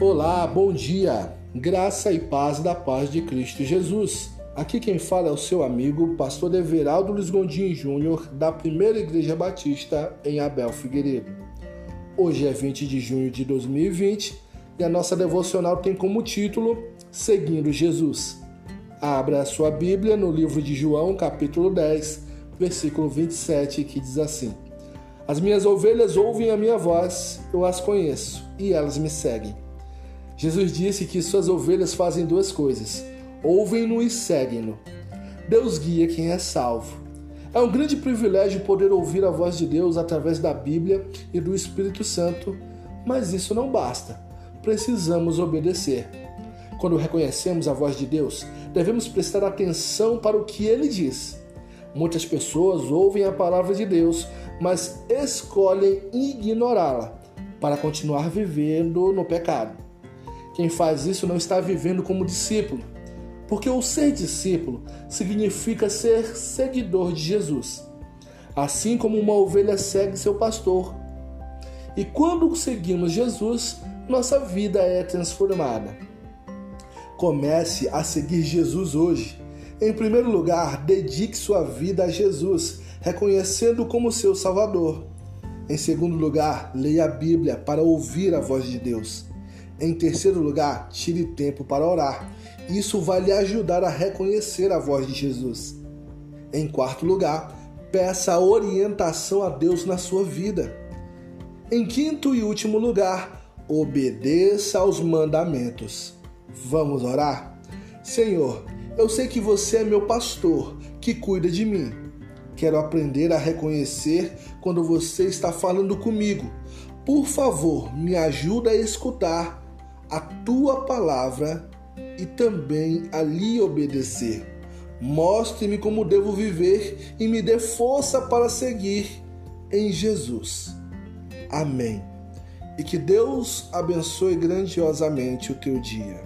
Olá, bom dia. Graça e paz da paz de Cristo Jesus. Aqui quem fala é o seu amigo, pastor Everaldo Luiz Gondim Júnior, da Primeira Igreja Batista em Abel Figueiredo. Hoje é 20 de junho de 2020 e a nossa devocional tem como título Seguindo Jesus. Abra a sua Bíblia no livro de João, capítulo 10, versículo 27, que diz assim: As minhas ovelhas ouvem a minha voz, eu as conheço e elas me seguem. Jesus disse que suas ovelhas fazem duas coisas: ouvem-no e seguem-no. Deus guia quem é salvo. É um grande privilégio poder ouvir a voz de Deus através da Bíblia e do Espírito Santo, mas isso não basta. Precisamos obedecer. Quando reconhecemos a voz de Deus, devemos prestar atenção para o que ele diz. Muitas pessoas ouvem a palavra de Deus, mas escolhem ignorá-la para continuar vivendo no pecado. Quem faz isso não está vivendo como discípulo, porque o ser discípulo significa ser seguidor de Jesus, assim como uma ovelha segue seu pastor. E quando seguimos Jesus, nossa vida é transformada. Comece a seguir Jesus hoje. Em primeiro lugar, dedique sua vida a Jesus, reconhecendo como seu Salvador. Em segundo lugar, leia a Bíblia para ouvir a voz de Deus. Em terceiro lugar, tire tempo para orar. Isso vai lhe ajudar a reconhecer a voz de Jesus. Em quarto lugar, peça orientação a Deus na sua vida. Em quinto e último lugar, obedeça aos mandamentos. Vamos orar? Senhor, eu sei que você é meu pastor, que cuida de mim. Quero aprender a reconhecer quando você está falando comigo. Por favor, me ajuda a escutar a tua palavra e também a lhe obedecer. Mostre-me como devo viver e me dê força para seguir em Jesus. Amém. E que Deus abençoe grandiosamente o teu dia.